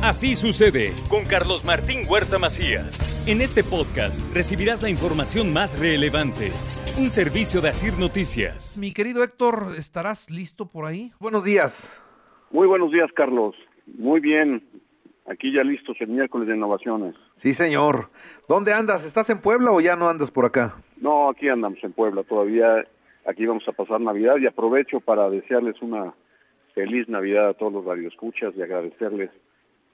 Así sucede con Carlos Martín Huerta Macías. En este podcast recibirás la información más relevante. Un servicio de Asir Noticias. Mi querido Héctor, ¿estarás listo por ahí? Buenos días. Muy buenos días, Carlos. Muy bien. Aquí ya listos el miércoles de innovaciones. Sí, señor. ¿Dónde andas? ¿Estás en Puebla o ya no andas por acá? No, aquí andamos en Puebla todavía. Aquí vamos a pasar Navidad y aprovecho para desearles una feliz Navidad a todos los radioescuchas y agradecerles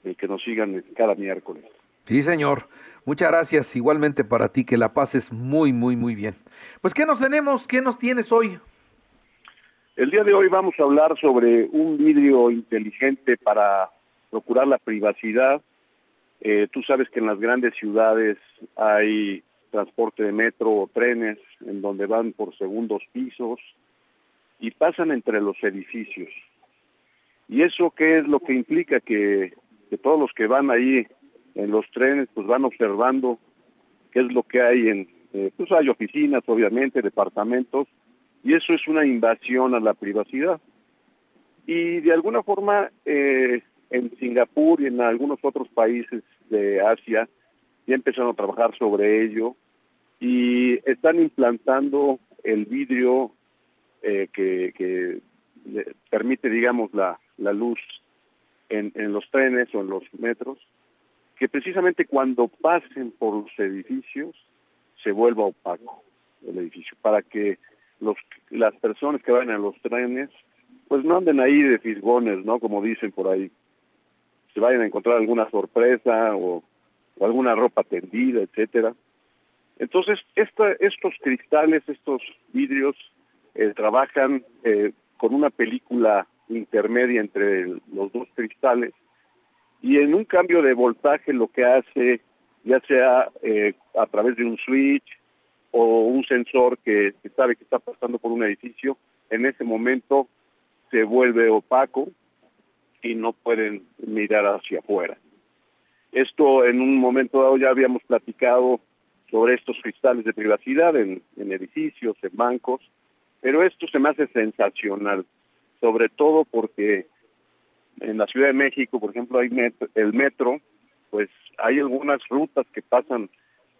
el que nos sigan cada miércoles. Sí, señor. Muchas gracias. Igualmente para ti, que la pases muy, muy, muy bien. Pues, ¿qué nos tenemos? ¿Qué nos tienes hoy? El día de hoy vamos a hablar sobre un vidrio inteligente para procurar la privacidad. Eh, tú sabes que en las grandes ciudades hay transporte de metro o trenes en donde van por segundos pisos y pasan entre los edificios. ¿Y eso qué es lo que implica? Que, todos los que van ahí en los trenes pues van observando qué es lo que hay en, eh, pues hay oficinas obviamente, departamentos, y eso es una invasión a la privacidad. Y de alguna forma eh, en Singapur y en algunos otros países de Asia ya empezaron a trabajar sobre ello y están implantando el vidrio eh, que, que permite, digamos, la, la luz en, los trenes o en los metros, que precisamente cuando pasen por los edificios se vuelva opaco el edificio, para que los, las personas que van en los trenes pues no anden ahí de fisgones, ¿no? Como dicen por ahí. Se vayan a encontrar alguna sorpresa o, o alguna ropa tendida, etcétera. Entonces, esta, estos cristales, estos vidrios, eh, trabajan eh, con una película intermedia entre los dos cristales y en un cambio de voltaje lo que hace, ya sea eh, a través de un switch o un sensor que, sabe que está pasando por un edificio, en ese momento se vuelve opaco y no pueden mirar hacia afuera. Esto en un momento dado ya habíamos platicado sobre estos cristales de privacidad en, en edificios, en bancos, pero esto se me hace sensacional, sobre todo porque en la Ciudad de México, por ejemplo, hay el metro, pues hay algunas rutas que pasan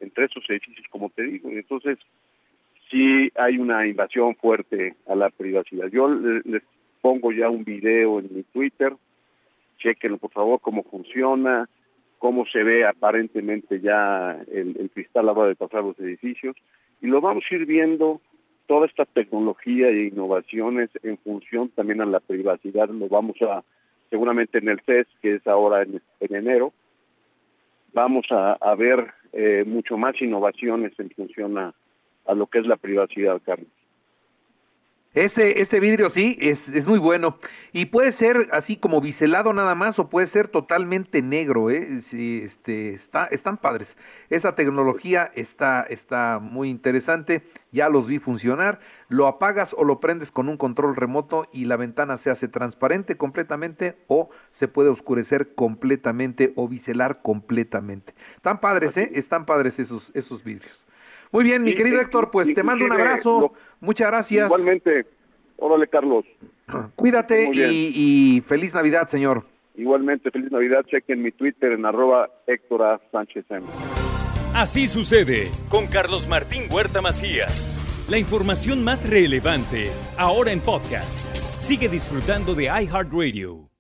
entre esos edificios, como te digo, y entonces sí hay una invasión fuerte a la privacidad. Yo les pongo ya un video en mi Twitter, chequenlo por favor cómo funciona, cómo se ve aparentemente ya el, el cristal a la hora de pasar los edificios, y lo vamos a ir viendo toda esta tecnología e innovaciones en función también a la privacidad, lo vamos a, seguramente en el CES, que es ahora en, enero, vamos a, ver eh, mucho más innovaciones en función a, a lo que es la privacidad, Carlos. Este, este vidrio sí, es, es muy bueno. Y puede ser así como biselado nada más o puede ser totalmente negro, ¿eh? Sí, este, está, están padres. Esa tecnología está, está muy interesante. Ya los vi funcionar. Lo apagas o lo prendes con un control remoto y la ventana se hace transparente completamente o se puede oscurecer completamente o biselar completamente. Están padres, ¿eh? Están padres esos, esos vidrios. Muy bien, mi querido Héctor, pues te mando un abrazo. Muchas gracias. Igualmente. Órale, Carlos. Cuídate y, feliz Navidad, señor. Igualmente, feliz Navidad. Chequen mi Twitter en arroba Héctor A. Sánchez M. Así sucede con Carlos Martín Huerta Macías. La información más relevante, ahora en podcast. Sigue disfrutando de iHeartRadio.